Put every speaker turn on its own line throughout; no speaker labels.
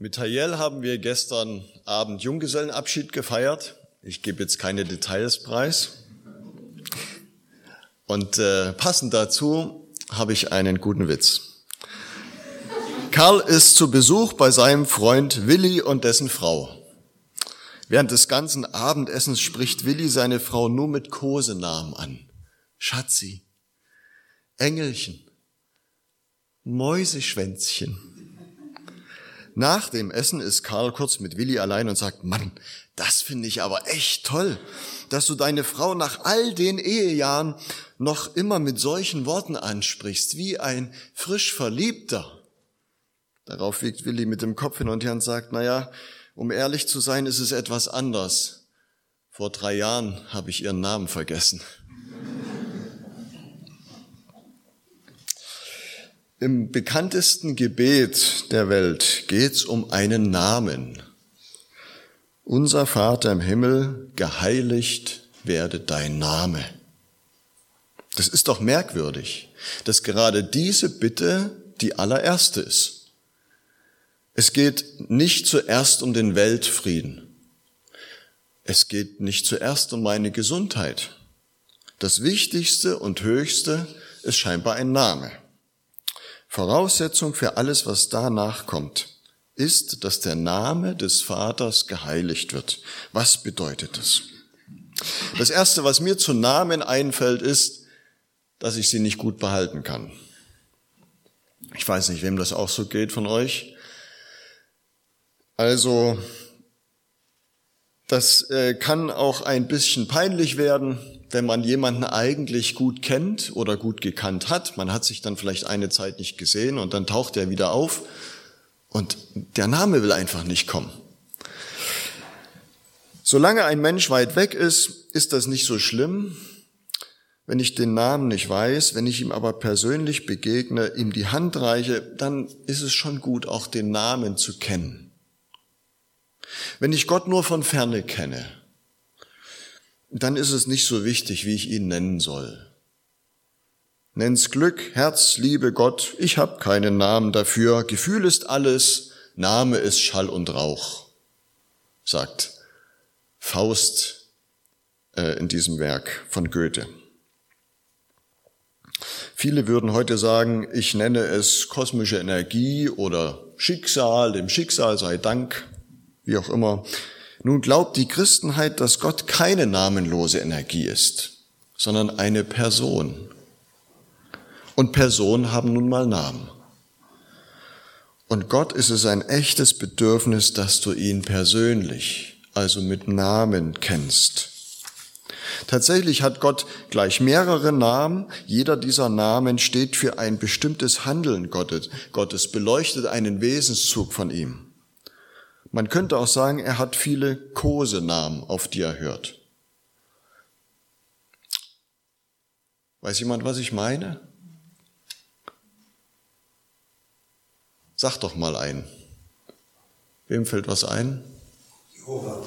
Mit Hayel haben wir gestern Abend Junggesellenabschied gefeiert. Ich gebe jetzt keine Details preis. Und äh, passend dazu habe ich einen guten Witz. Karl ist zu Besuch bei seinem Freund Willi und dessen Frau. Während des ganzen Abendessens spricht Willi seine Frau nur mit Kosenamen an. Schatzi, Engelchen, Mäuseschwänzchen. Nach dem Essen ist Karl kurz mit Willi allein und sagt, Mann, das finde ich aber echt toll, dass du deine Frau nach all den Ehejahren noch immer mit solchen Worten ansprichst, wie ein frisch Verliebter. Darauf wiegt Willi mit dem Kopf hin und her und sagt, na ja, um ehrlich zu sein, ist es etwas anders. Vor drei Jahren habe ich ihren Namen vergessen. Im bekanntesten Gebet der Welt geht es um einen Namen. Unser Vater im Himmel, geheiligt werde dein Name. Das ist doch merkwürdig, dass gerade diese Bitte die allererste ist. Es geht nicht zuerst um den Weltfrieden. Es geht nicht zuerst um meine Gesundheit. Das Wichtigste und Höchste ist scheinbar ein Name. Voraussetzung für alles, was danach kommt, ist, dass der Name des Vaters geheiligt wird. Was bedeutet das? Das Erste, was mir zu Namen einfällt, ist, dass ich sie nicht gut behalten kann. Ich weiß nicht, wem das auch so geht von euch. Also, das äh, kann auch ein bisschen peinlich werden, wenn man jemanden eigentlich gut kennt oder gut gekannt hat, man hat sich dann vielleicht eine Zeit nicht gesehen und dann taucht er wieder auf und der Name will einfach nicht kommen. Solange ein Mensch weit weg ist, ist das nicht so schlimm, wenn ich den Namen nicht weiß, wenn ich ihm aber persönlich begegne, ihm die Hand reiche, dann ist es schon gut, auch den Namen zu kennen. Wenn ich Gott nur von ferne kenne, dann ist es nicht so wichtig, wie ich ihn nennen soll. Nenn's Glück, Herz, Liebe, Gott, ich hab keinen Namen dafür, Gefühl ist alles, Name ist Schall und Rauch, sagt Faust äh, in diesem Werk von Goethe. Viele würden heute sagen, ich nenne es kosmische Energie oder Schicksal, dem Schicksal sei Dank, wie auch immer. Nun glaubt die Christenheit, dass Gott keine namenlose Energie ist, sondern eine Person. Und Personen haben nun mal Namen. Und Gott ist es ein echtes Bedürfnis, dass du ihn persönlich, also mit Namen kennst. Tatsächlich hat Gott gleich mehrere Namen. Jeder dieser Namen steht für ein bestimmtes Handeln Gottes. Beleuchtet einen Wesenszug von ihm. Man könnte auch sagen, er hat viele Kosenamen, auf die er hört. Weiß jemand, was ich meine? Sag doch mal ein. Wem fällt was ein? Jehova.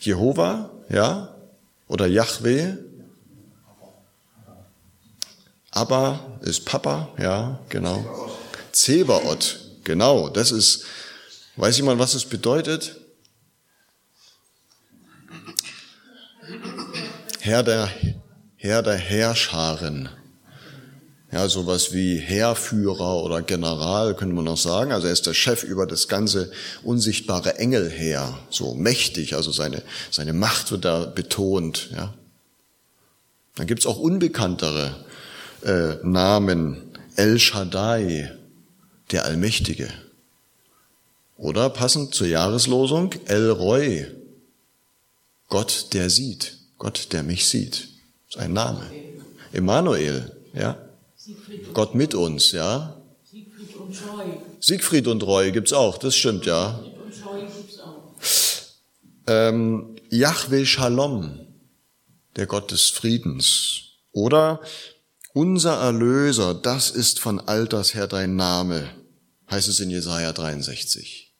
Jehova, ja? Oder Yahweh? Abba ist Papa, ja, genau. Zebaoth, genau, das ist Weiß jemand, was es bedeutet? Herr der, Herr der Herrscharen. Ja, sowas wie Heerführer oder General könnte man noch sagen. Also er ist der Chef über das ganze unsichtbare Engelheer. So mächtig, also seine, seine Macht wird da betont. Ja. Dann gibt's auch unbekanntere äh, Namen. El Shaddai, der Allmächtige. Oder passend zur Jahreslosung, El Roy, Gott, der sieht, Gott, der mich sieht. Ist ein Name. Emanuel, ja. Gott mit uns, ja. Siegfried und Roy. Siegfried und Roy gibt's auch, das stimmt, ja. Ähm, Yahweh Shalom, der Gott des Friedens. Oder unser Erlöser, das ist von alters her dein Name, heißt es in Jesaja 63.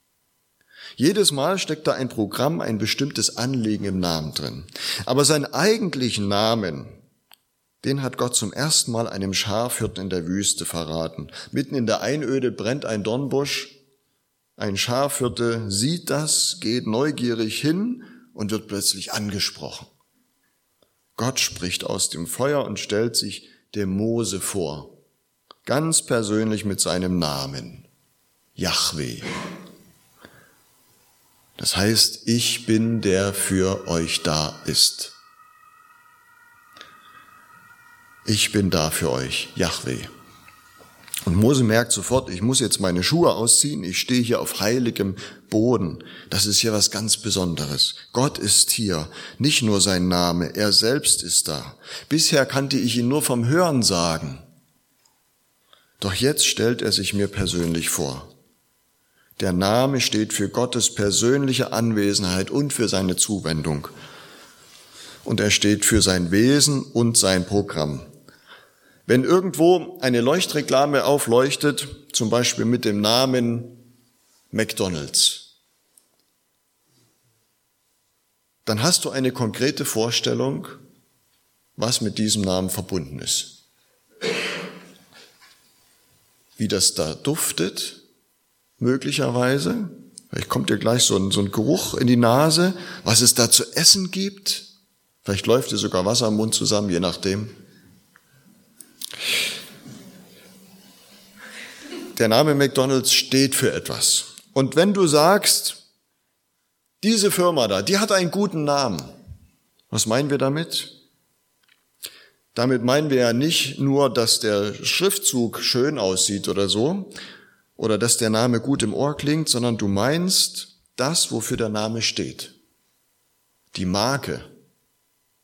Jedes Mal steckt da ein Programm, ein bestimmtes Anliegen im Namen drin. Aber seinen eigentlichen Namen, den hat Gott zum ersten Mal einem Schafhirten in der Wüste verraten. Mitten in der Einöde brennt ein Dornbusch Ein Schafhirte sieht das, geht neugierig hin und wird plötzlich angesprochen. Gott spricht aus dem Feuer und stellt sich dem Mose vor, ganz persönlich mit seinem Namen, Yahweh. Das heißt, ich bin der für euch da ist. Ich bin da für euch, Yahweh. Und Mose merkt sofort, ich muss jetzt meine Schuhe ausziehen, ich stehe hier auf heiligem Boden. Das ist hier was ganz Besonderes. Gott ist hier, nicht nur sein Name, er selbst ist da. Bisher kannte ich ihn nur vom Hören sagen. Doch jetzt stellt er sich mir persönlich vor. Der Name steht für Gottes persönliche Anwesenheit und für seine Zuwendung. Und er steht für sein Wesen und sein Programm. Wenn irgendwo eine Leuchtreklame aufleuchtet, zum Beispiel mit dem Namen McDonald's, dann hast du eine konkrete Vorstellung, was mit diesem Namen verbunden ist. Wie das da duftet, möglicherweise. Vielleicht kommt dir gleich so ein, so ein Geruch in die Nase, was es da zu essen gibt. Vielleicht läuft dir sogar Wasser im Mund zusammen, je nachdem. Der Name McDonald's steht für etwas. Und wenn du sagst, diese Firma da, die hat einen guten Namen, was meinen wir damit? Damit meinen wir ja nicht nur, dass der Schriftzug schön aussieht oder so, oder dass der Name gut im Ohr klingt, sondern du meinst das, wofür der Name steht. Die Marke,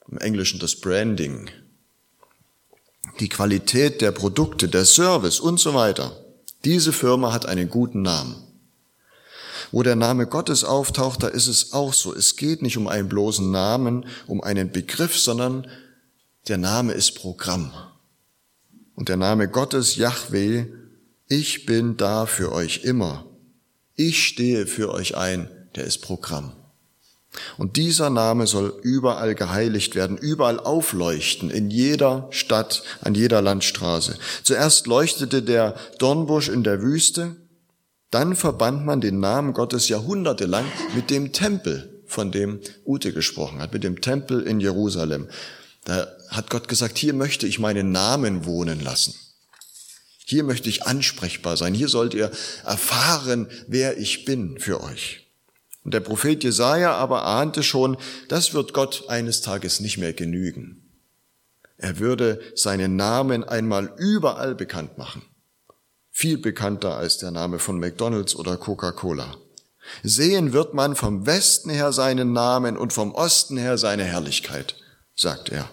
im Englischen das Branding, die Qualität der Produkte, der Service und so weiter. Diese Firma hat einen guten Namen. Wo der Name Gottes auftaucht, da ist es auch so. Es geht nicht um einen bloßen Namen, um einen Begriff, sondern der Name ist Programm. Und der Name Gottes, Yahweh, ich bin da für euch immer. Ich stehe für euch ein, der ist Programm. Und dieser Name soll überall geheiligt werden, überall aufleuchten, in jeder Stadt, an jeder Landstraße. Zuerst leuchtete der Dornbusch in der Wüste, dann verband man den Namen Gottes jahrhundertelang mit dem Tempel, von dem Ute gesprochen hat, mit dem Tempel in Jerusalem. Da hat Gott gesagt, hier möchte ich meinen Namen wohnen lassen. Hier möchte ich ansprechbar sein. Hier sollt ihr erfahren, wer ich bin für euch. Und der Prophet Jesaja aber ahnte schon, das wird Gott eines Tages nicht mehr genügen. Er würde seinen Namen einmal überall bekannt machen. Viel bekannter als der Name von McDonald's oder Coca-Cola. Sehen wird man vom Westen her seinen Namen und vom Osten her seine Herrlichkeit, sagt er.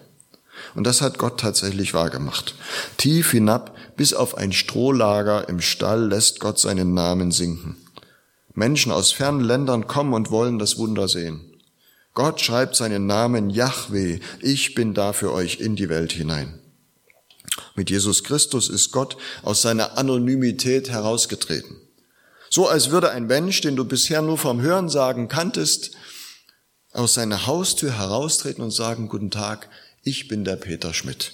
Und das hat Gott tatsächlich wahrgemacht. Tief hinab bis auf ein Strohlager im Stall lässt Gott seinen Namen sinken. Menschen aus fernen Ländern kommen und wollen das Wunder sehen. Gott schreibt seinen Namen Yahweh, ich bin da für euch in die Welt hinein. Mit Jesus Christus ist Gott aus seiner Anonymität herausgetreten. So als würde ein Mensch, den du bisher nur vom Hörensagen kanntest, aus seiner Haustür heraustreten und sagen, guten Tag, ich bin der Peter Schmidt.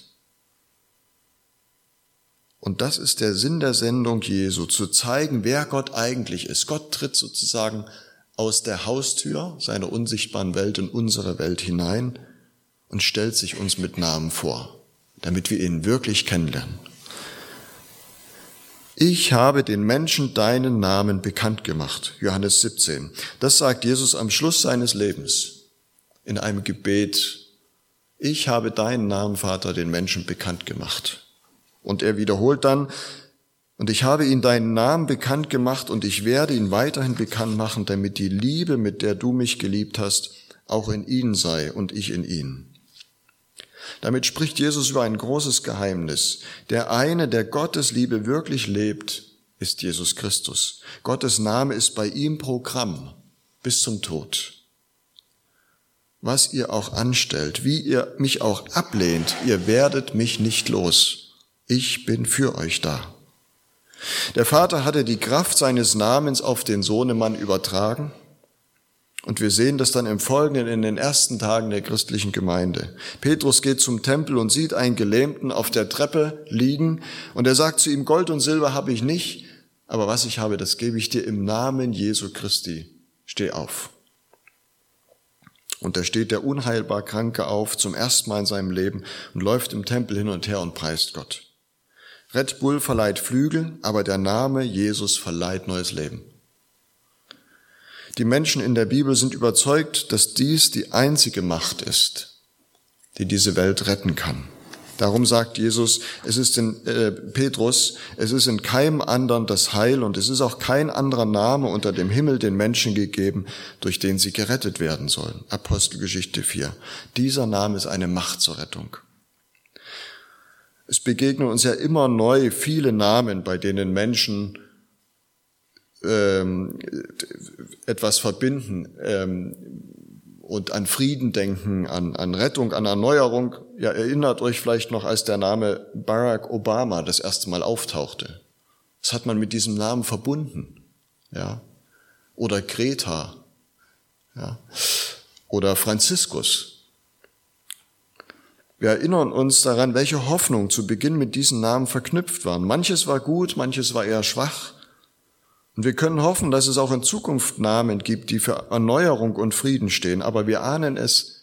Und das ist der Sinn der Sendung Jesu, zu zeigen, wer Gott eigentlich ist. Gott tritt sozusagen aus der Haustür seiner unsichtbaren Welt in unsere Welt hinein und stellt sich uns mit Namen vor, damit wir ihn wirklich kennenlernen. Ich habe den Menschen deinen Namen bekannt gemacht. Johannes 17. Das sagt Jesus am Schluss seines Lebens in einem Gebet. Ich habe deinen Namen, Vater, den Menschen bekannt gemacht. Und er wiederholt dann, und ich habe ihn deinen Namen bekannt gemacht und ich werde ihn weiterhin bekannt machen, damit die Liebe, mit der du mich geliebt hast, auch in ihnen sei und ich in ihnen. Damit spricht Jesus über ein großes Geheimnis. Der eine, der Gottes Liebe wirklich lebt, ist Jesus Christus. Gottes Name ist bei ihm Programm bis zum Tod. Was ihr auch anstellt, wie ihr mich auch ablehnt, ihr werdet mich nicht los ich bin für euch da. Der Vater hatte die Kraft seines Namens auf den Sohnemann übertragen. Und wir sehen das dann im Folgenden in den ersten Tagen der christlichen Gemeinde. Petrus geht zum Tempel und sieht einen Gelähmten auf der Treppe liegen und er sagt zu ihm, Gold und Silber habe ich nicht, aber was ich habe, das gebe ich dir im Namen Jesu Christi. Steh auf. Und da steht der unheilbar Kranke auf zum ersten Mal in seinem Leben und läuft im Tempel hin und her und preist Gott. Red Bull verleiht Flügel, aber der Name Jesus verleiht neues Leben. Die Menschen in der Bibel sind überzeugt, dass dies die einzige Macht ist, die diese Welt retten kann. Darum sagt Jesus, es ist in äh, Petrus, es ist in keinem anderen das Heil und es ist auch kein anderer Name unter dem Himmel den Menschen gegeben, durch den sie gerettet werden sollen. Apostelgeschichte 4. Dieser Name ist eine Macht zur Rettung. Es begegnen uns ja immer neu viele Namen, bei denen Menschen ähm, etwas verbinden ähm, und an Frieden denken, an, an Rettung, an Erneuerung. Ja, erinnert euch vielleicht noch, als der Name Barack Obama das erste Mal auftauchte. Das hat man mit diesem Namen verbunden. Ja. Oder Greta. Ja. Oder Franziskus. Wir erinnern uns daran, welche Hoffnung zu Beginn mit diesen Namen verknüpft waren. Manches war gut, manches war eher schwach. Und wir können hoffen, dass es auch in Zukunft Namen gibt, die für Erneuerung und Frieden stehen, aber wir ahnen es,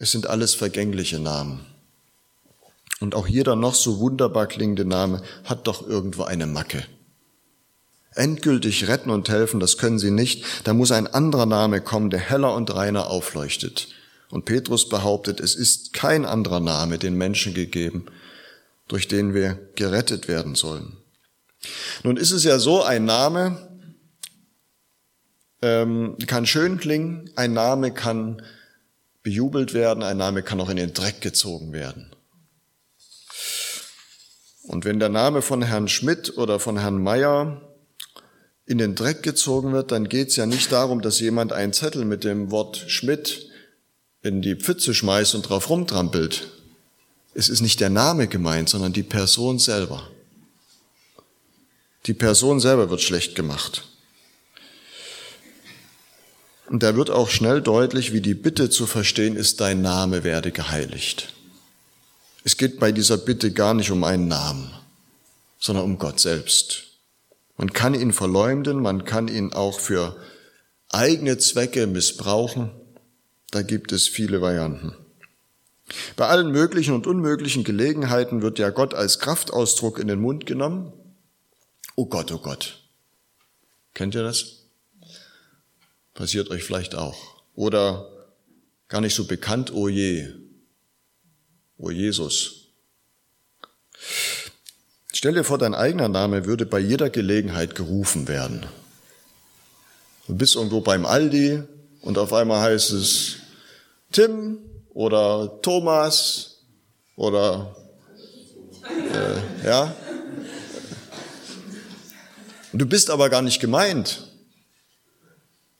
es sind alles vergängliche Namen. Und auch jeder noch so wunderbar klingende Name hat doch irgendwo eine Macke. Endgültig retten und helfen, das können sie nicht. Da muss ein anderer Name kommen, der heller und reiner aufleuchtet. Und Petrus behauptet, es ist kein anderer Name den Menschen gegeben, durch den wir gerettet werden sollen. Nun ist es ja so, ein Name ähm, kann schön klingen, ein Name kann bejubelt werden, ein Name kann auch in den Dreck gezogen werden. Und wenn der Name von Herrn Schmidt oder von Herrn Meier in den Dreck gezogen wird, dann geht es ja nicht darum, dass jemand einen Zettel mit dem Wort Schmidt in die Pfütze schmeißt und drauf rumtrampelt. Es ist nicht der Name gemeint, sondern die Person selber. Die Person selber wird schlecht gemacht. Und da wird auch schnell deutlich, wie die Bitte zu verstehen ist, dein Name werde geheiligt. Es geht bei dieser Bitte gar nicht um einen Namen, sondern um Gott selbst. Man kann ihn verleumden, man kann ihn auch für eigene Zwecke missbrauchen. Da gibt es viele Varianten. Bei allen möglichen und unmöglichen Gelegenheiten wird ja Gott als Kraftausdruck in den Mund genommen Oh Gott, oh Gott. Kennt ihr das? Passiert euch vielleicht auch. Oder gar nicht so bekannt, oh je, oh Jesus. Stell dir vor, dein eigener Name würde bei jeder Gelegenheit gerufen werden. Du bist irgendwo beim Aldi und auf einmal heißt es Tim oder Thomas oder äh, ja, du bist aber gar nicht gemeint.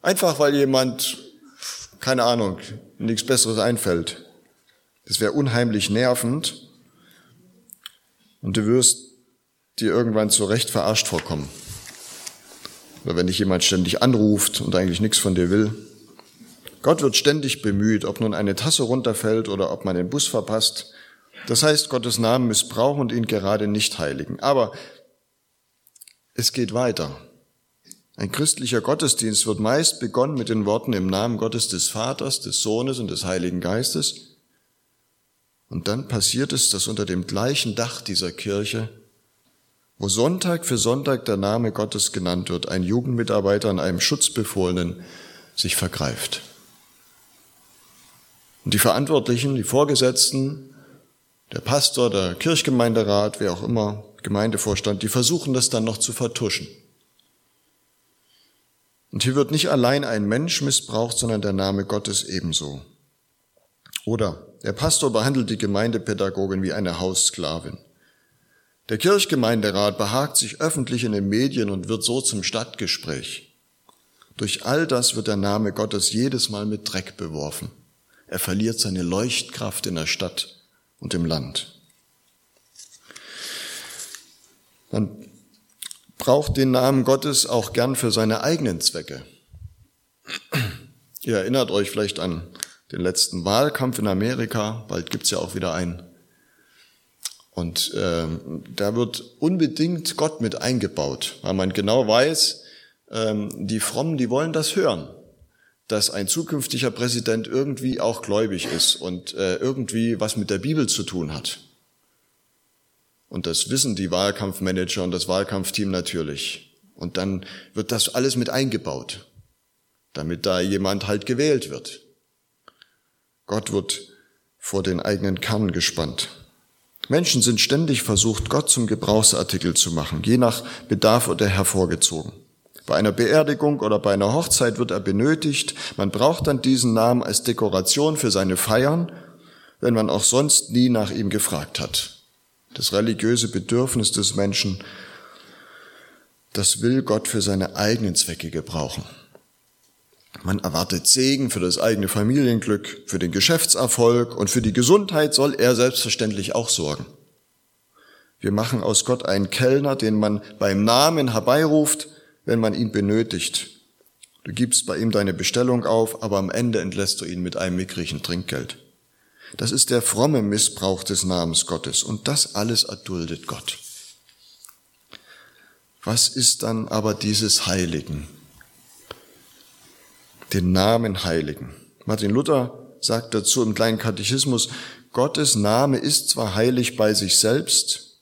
Einfach weil jemand, keine Ahnung, nichts Besseres einfällt. Das wäre unheimlich nervend und du wirst dir irgendwann zu Recht verarscht vorkommen. Oder wenn dich jemand ständig anruft und eigentlich nichts von dir will. Gott wird ständig bemüht, ob nun eine Tasse runterfällt oder ob man den Bus verpasst. Das heißt, Gottes Namen missbrauchen und ihn gerade nicht heiligen. Aber es geht weiter. Ein christlicher Gottesdienst wird meist begonnen mit den Worten im Namen Gottes des Vaters, des Sohnes und des Heiligen Geistes. Und dann passiert es, dass unter dem gleichen Dach dieser Kirche, wo Sonntag für Sonntag der Name Gottes genannt wird, ein Jugendmitarbeiter an einem Schutzbefohlenen sich vergreift. Und die Verantwortlichen, die Vorgesetzten, der Pastor, der Kirchgemeinderat, wer auch immer, Gemeindevorstand, die versuchen das dann noch zu vertuschen. Und hier wird nicht allein ein Mensch missbraucht, sondern der Name Gottes ebenso. Oder der Pastor behandelt die Gemeindepädagogin wie eine Haussklavin. Der Kirchgemeinderat behagt sich öffentlich in den Medien und wird so zum Stadtgespräch. Durch all das wird der Name Gottes jedes Mal mit Dreck beworfen. Er verliert seine Leuchtkraft in der Stadt und im Land. Man braucht den Namen Gottes auch gern für seine eigenen Zwecke. Ihr erinnert euch vielleicht an den letzten Wahlkampf in Amerika, bald gibt's ja auch wieder einen. Und äh, da wird unbedingt Gott mit eingebaut, weil man genau weiß, äh, die Frommen, die wollen das hören, dass ein zukünftiger Präsident irgendwie auch gläubig ist und äh, irgendwie was mit der Bibel zu tun hat. Und das wissen die Wahlkampfmanager und das Wahlkampfteam natürlich. Und dann wird das alles mit eingebaut, damit da jemand halt gewählt wird. Gott wird vor den eigenen Kern gespannt. Menschen sind ständig versucht, Gott zum Gebrauchsartikel zu machen, je nach Bedarf oder hervorgezogen. Bei einer Beerdigung oder bei einer Hochzeit wird er benötigt. Man braucht dann diesen Namen als Dekoration für seine Feiern, wenn man auch sonst nie nach ihm gefragt hat. Das religiöse Bedürfnis des Menschen, das will Gott für seine eigenen Zwecke gebrauchen. Man erwartet Segen für das eigene Familienglück, für den Geschäftserfolg und für die Gesundheit soll er selbstverständlich auch sorgen. Wir machen aus Gott einen Kellner, den man beim Namen herbeiruft, wenn man ihn benötigt. Du gibst bei ihm deine Bestellung auf, aber am Ende entlässt du ihn mit einem mickrigen Trinkgeld. Das ist der fromme Missbrauch des Namens Gottes und das alles erduldet Gott. Was ist dann aber dieses Heiligen? den Namen heiligen. Martin Luther sagt dazu im kleinen Katechismus, Gottes Name ist zwar heilig bei sich selbst,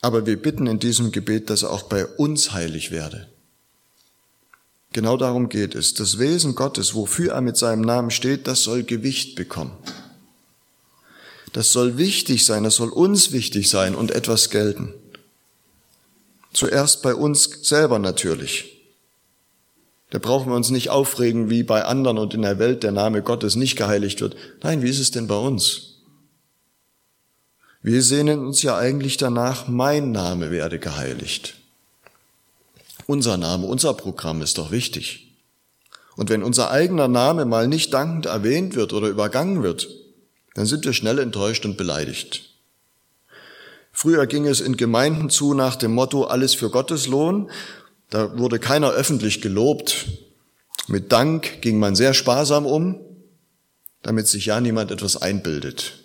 aber wir bitten in diesem Gebet, dass er auch bei uns heilig werde. Genau darum geht es. Das Wesen Gottes, wofür er mit seinem Namen steht, das soll Gewicht bekommen. Das soll wichtig sein, das soll uns wichtig sein und etwas gelten. Zuerst bei uns selber natürlich. Da brauchen wir uns nicht aufregen, wie bei anderen und in der Welt der Name Gottes nicht geheiligt wird. Nein, wie ist es denn bei uns? Wir sehnen uns ja eigentlich danach, mein Name werde geheiligt. Unser Name, unser Programm ist doch wichtig. Und wenn unser eigener Name mal nicht dankend erwähnt wird oder übergangen wird, dann sind wir schnell enttäuscht und beleidigt. Früher ging es in Gemeinden zu nach dem Motto alles für Gottes Lohn da wurde keiner öffentlich gelobt. Mit Dank ging man sehr sparsam um, damit sich ja niemand etwas einbildet.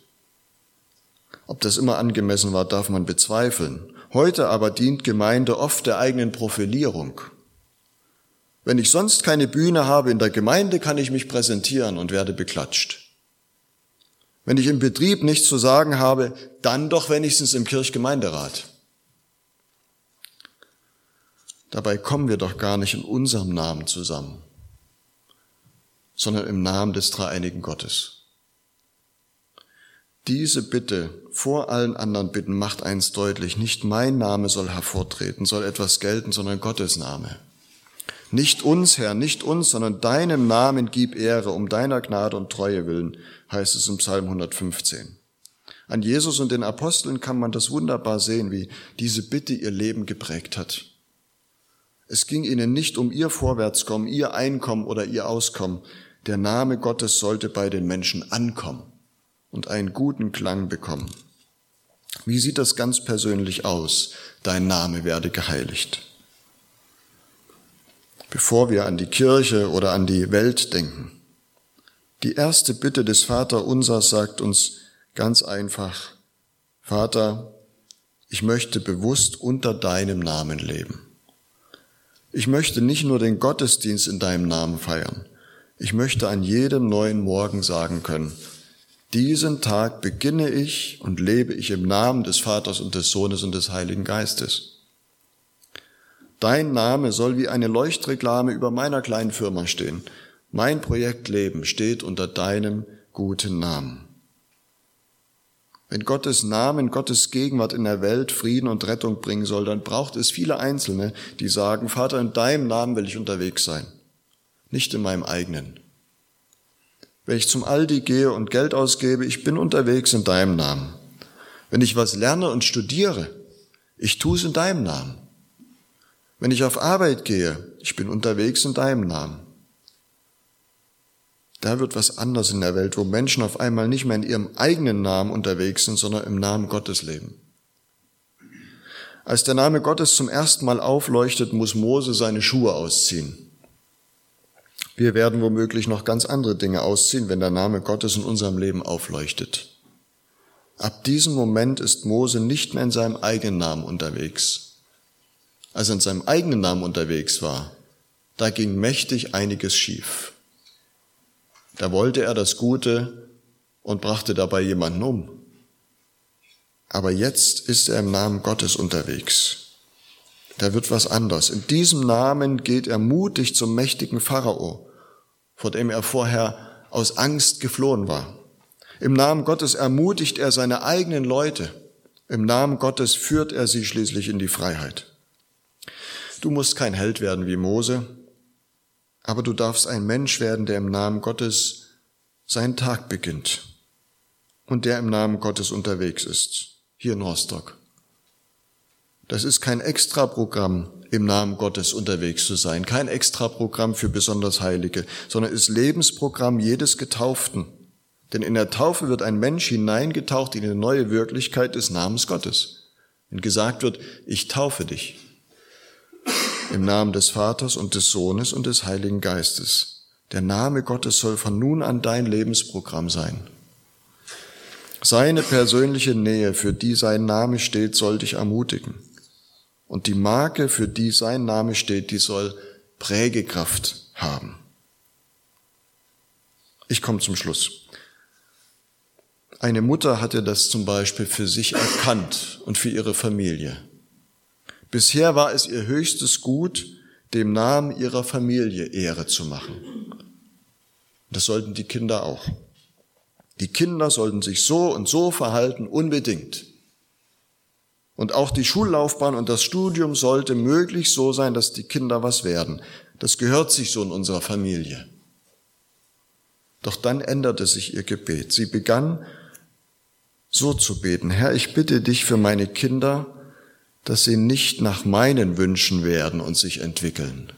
Ob das immer angemessen war, darf man bezweifeln. Heute aber dient Gemeinde oft der eigenen Profilierung. Wenn ich sonst keine Bühne habe in der Gemeinde, kann ich mich präsentieren und werde beklatscht. Wenn ich im Betrieb nichts zu sagen habe, dann doch wenigstens im Kirchgemeinderat. Dabei kommen wir doch gar nicht in unserem Namen zusammen, sondern im Namen des dreieinigen Gottes. Diese Bitte vor allen anderen Bitten macht eins deutlich, nicht mein Name soll hervortreten, soll etwas gelten, sondern Gottes Name. Nicht uns, Herr, nicht uns, sondern deinem Namen gib Ehre, um deiner Gnade und Treue willen, heißt es im Psalm 115. An Jesus und den Aposteln kann man das wunderbar sehen, wie diese Bitte ihr Leben geprägt hat. Es ging ihnen nicht um ihr Vorwärtskommen, ihr Einkommen oder ihr Auskommen. Der Name Gottes sollte bei den Menschen ankommen und einen guten Klang bekommen. Wie sieht das ganz persönlich aus? Dein Name werde geheiligt. Bevor wir an die Kirche oder an die Welt denken. Die erste Bitte des Vater Unsers sagt uns ganz einfach, Vater, ich möchte bewusst unter deinem Namen leben. Ich möchte nicht nur den Gottesdienst in deinem Namen feiern. Ich möchte an jedem neuen Morgen sagen können, diesen Tag beginne ich und lebe ich im Namen des Vaters und des Sohnes und des Heiligen Geistes. Dein Name soll wie eine Leuchtreklame über meiner kleinen Firma stehen. Mein Projekt Leben steht unter deinem guten Namen. Wenn Gottes Namen, Gottes Gegenwart in der Welt Frieden und Rettung bringen soll, dann braucht es viele Einzelne, die sagen, Vater, in deinem Namen will ich unterwegs sein, nicht in meinem eigenen. Wenn ich zum Aldi gehe und Geld ausgebe, ich bin unterwegs in deinem Namen. Wenn ich was lerne und studiere, ich tue es in deinem Namen. Wenn ich auf Arbeit gehe, ich bin unterwegs in deinem Namen. Da wird was anders in der Welt, wo Menschen auf einmal nicht mehr in ihrem eigenen Namen unterwegs sind, sondern im Namen Gottes leben. Als der Name Gottes zum ersten Mal aufleuchtet, muss Mose seine Schuhe ausziehen. Wir werden womöglich noch ganz andere Dinge ausziehen, wenn der Name Gottes in unserem Leben aufleuchtet. Ab diesem Moment ist Mose nicht mehr in seinem eigenen Namen unterwegs. Als er in seinem eigenen Namen unterwegs war, da ging mächtig einiges schief. Da wollte er das Gute und brachte dabei jemanden um. Aber jetzt ist er im Namen Gottes unterwegs. Da wird was anders. In diesem Namen geht er mutig zum mächtigen Pharao, vor dem er vorher aus Angst geflohen war. Im Namen Gottes ermutigt er seine eigenen Leute. Im Namen Gottes führt er sie schließlich in die Freiheit. Du musst kein Held werden wie Mose, aber du darfst ein Mensch werden, der im Namen Gottes seinen Tag beginnt und der im Namen Gottes unterwegs ist, hier in Rostock. Das ist kein Extraprogramm, im Namen Gottes unterwegs zu sein, kein Extraprogramm für besonders Heilige, sondern ist Lebensprogramm jedes Getauften. Denn in der Taufe wird ein Mensch hineingetaucht in eine neue Wirklichkeit des Namens Gottes. Wenn gesagt wird, ich taufe dich im Namen des Vaters und des Sohnes und des Heiligen Geistes. Der Name Gottes soll von nun an dein Lebensprogramm sein. Seine persönliche Nähe, für die sein Name steht, soll dich ermutigen. Und die Marke, für die sein Name steht, die soll Prägekraft haben. Ich komme zum Schluss. Eine Mutter hatte das zum Beispiel für sich erkannt und für ihre Familie. Bisher war es ihr höchstes Gut, dem Namen ihrer Familie Ehre zu machen. Das sollten die Kinder auch. Die Kinder sollten sich so und so verhalten, unbedingt. Und auch die Schullaufbahn und das Studium sollte möglichst so sein, dass die Kinder was werden. Das gehört sich so in unserer Familie. Doch dann änderte sich ihr Gebet. Sie begann so zu beten. Herr, ich bitte dich für meine Kinder, dass sie nicht nach meinen Wünschen werden und sich entwickeln.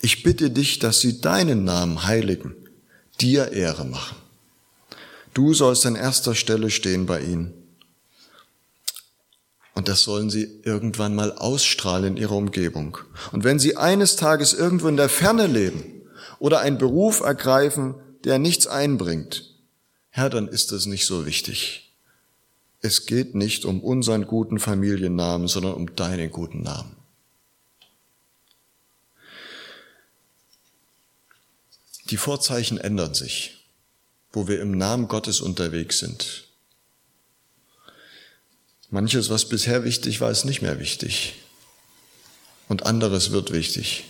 Ich bitte dich, dass sie deinen Namen heiligen, dir Ehre machen. Du sollst an erster Stelle stehen bei ihnen. Und das sollen sie irgendwann mal ausstrahlen in ihrer Umgebung. Und wenn sie eines Tages irgendwo in der Ferne leben oder einen Beruf ergreifen, der nichts einbringt, Herr, dann ist das nicht so wichtig. Es geht nicht um unseren guten Familiennamen, sondern um deinen guten Namen. Die Vorzeichen ändern sich wo wir im Namen Gottes unterwegs sind. Manches, was bisher wichtig war, ist nicht mehr wichtig. Und anderes wird wichtig.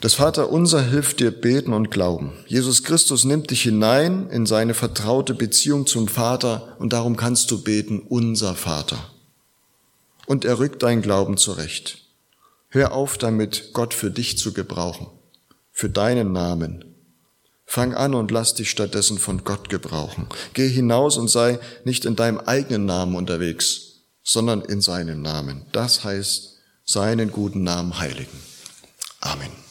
Das Vater unser hilft dir beten und glauben. Jesus Christus nimmt dich hinein in seine vertraute Beziehung zum Vater und darum kannst du beten, unser Vater. Und er rückt dein Glauben zurecht. Hör auf damit, Gott für dich zu gebrauchen, für deinen Namen, Fang an und lass dich stattdessen von Gott gebrauchen. Geh hinaus und sei nicht in deinem eigenen Namen unterwegs, sondern in seinem Namen. Das heißt, seinen guten Namen heiligen. Amen.